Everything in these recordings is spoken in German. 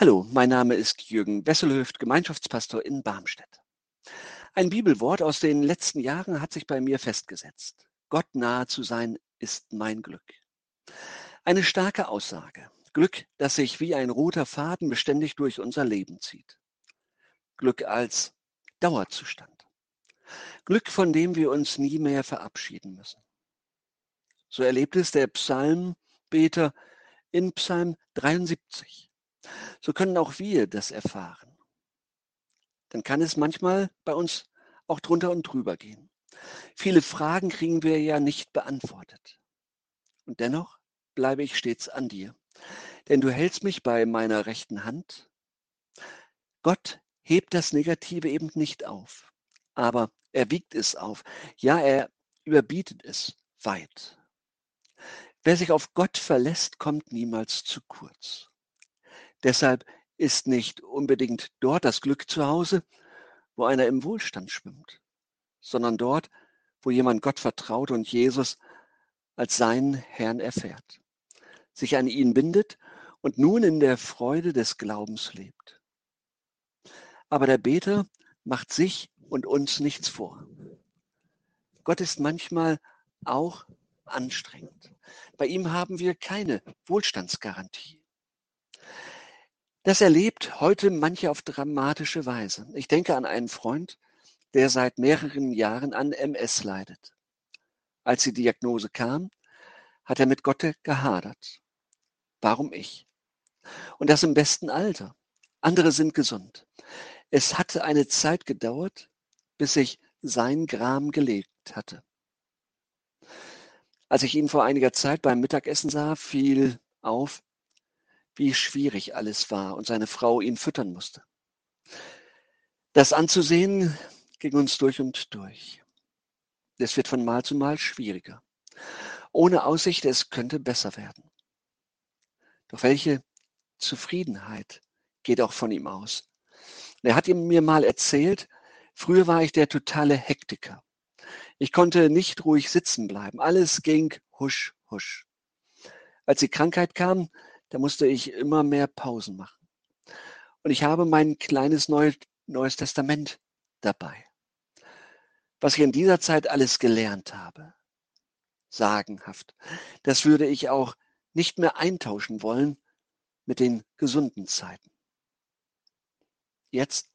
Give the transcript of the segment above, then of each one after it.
Hallo, mein Name ist Jürgen Wesselhöft, Gemeinschaftspastor in Barmstedt. Ein Bibelwort aus den letzten Jahren hat sich bei mir festgesetzt. Gott nahe zu sein ist mein Glück. Eine starke Aussage. Glück, das sich wie ein roter Faden beständig durch unser Leben zieht. Glück als Dauerzustand. Glück, von dem wir uns nie mehr verabschieden müssen. So erlebt es der Psalmbeter in Psalm 73 so können auch wir das erfahren. Dann kann es manchmal bei uns auch drunter und drüber gehen. Viele Fragen kriegen wir ja nicht beantwortet. Und dennoch bleibe ich stets an dir, denn du hältst mich bei meiner rechten Hand. Gott hebt das Negative eben nicht auf, aber er wiegt es auf. Ja, er überbietet es weit. Wer sich auf Gott verlässt, kommt niemals zu kurz. Deshalb ist nicht unbedingt dort das Glück zu Hause, wo einer im Wohlstand schwimmt, sondern dort, wo jemand Gott vertraut und Jesus als seinen Herrn erfährt, sich an ihn bindet und nun in der Freude des Glaubens lebt. Aber der Beter macht sich und uns nichts vor. Gott ist manchmal auch anstrengend. Bei ihm haben wir keine Wohlstandsgarantie. Das erlebt heute manche auf dramatische Weise. Ich denke an einen Freund, der seit mehreren Jahren an MS leidet. Als die Diagnose kam, hat er mit Gott gehadert. Warum ich? Und das im besten Alter. Andere sind gesund. Es hatte eine Zeit gedauert, bis ich sein Gram gelegt hatte. Als ich ihn vor einiger Zeit beim Mittagessen sah, fiel auf, wie schwierig alles war und seine Frau ihn füttern musste. Das anzusehen ging uns durch und durch. Es wird von Mal zu Mal schwieriger. Ohne Aussicht, es könnte besser werden. Doch welche Zufriedenheit geht auch von ihm aus. Er hat mir mal erzählt, früher war ich der totale Hektiker. Ich konnte nicht ruhig sitzen bleiben. Alles ging husch, husch. Als die Krankheit kam, da musste ich immer mehr Pausen machen. Und ich habe mein kleines Neu Neues Testament dabei. Was ich in dieser Zeit alles gelernt habe. Sagenhaft. Das würde ich auch nicht mehr eintauschen wollen mit den gesunden Zeiten. Jetzt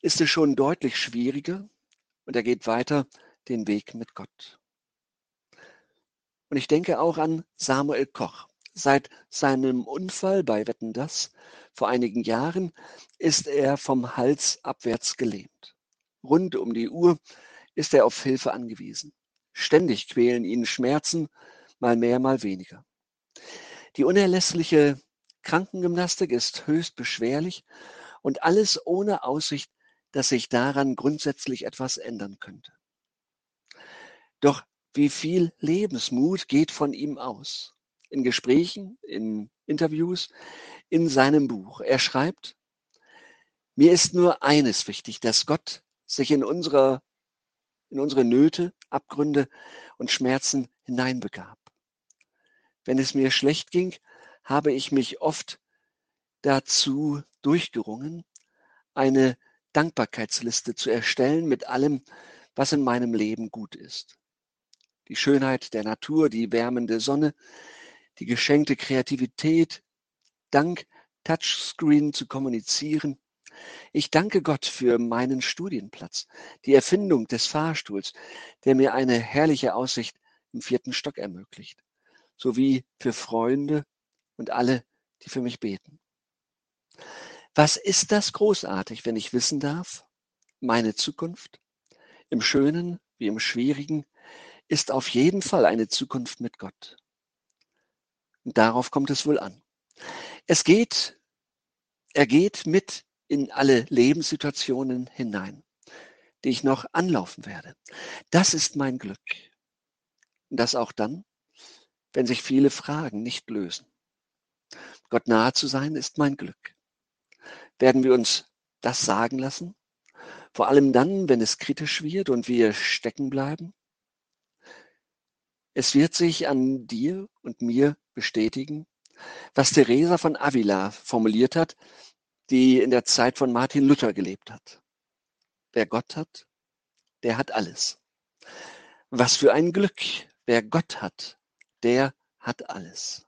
ist es schon deutlich schwieriger und er geht weiter den Weg mit Gott. Und ich denke auch an Samuel Koch. Seit seinem Unfall bei Wetten das vor einigen Jahren ist er vom Hals abwärts gelähmt. Rund um die Uhr ist er auf Hilfe angewiesen. Ständig quälen ihn Schmerzen, mal mehr, mal weniger. Die unerlässliche Krankengymnastik ist höchst beschwerlich und alles ohne Aussicht, dass sich daran grundsätzlich etwas ändern könnte. Doch wie viel Lebensmut geht von ihm aus? In Gesprächen, in Interviews, in seinem Buch. Er schreibt, mir ist nur eines wichtig, dass Gott sich in, unserer, in unsere Nöte, Abgründe und Schmerzen hineinbegab. Wenn es mir schlecht ging, habe ich mich oft dazu durchgerungen, eine Dankbarkeitsliste zu erstellen mit allem, was in meinem Leben gut ist. Die Schönheit der Natur, die wärmende Sonne, die geschenkte Kreativität, dank Touchscreen zu kommunizieren. Ich danke Gott für meinen Studienplatz, die Erfindung des Fahrstuhls, der mir eine herrliche Aussicht im vierten Stock ermöglicht, sowie für Freunde und alle, die für mich beten. Was ist das großartig, wenn ich wissen darf? Meine Zukunft, im Schönen wie im Schwierigen, ist auf jeden Fall eine Zukunft mit Gott. Darauf kommt es wohl an. Es geht, er geht mit in alle Lebenssituationen hinein, die ich noch anlaufen werde. Das ist mein Glück. Und das auch dann, wenn sich viele Fragen nicht lösen. Gott nahe zu sein ist mein Glück. Werden wir uns das sagen lassen? Vor allem dann, wenn es kritisch wird und wir stecken bleiben? Es wird sich an dir und mir bestätigen, was Teresa von Avila formuliert hat, die in der Zeit von Martin Luther gelebt hat. Wer Gott hat, der hat alles. Was für ein Glück. Wer Gott hat, der hat alles.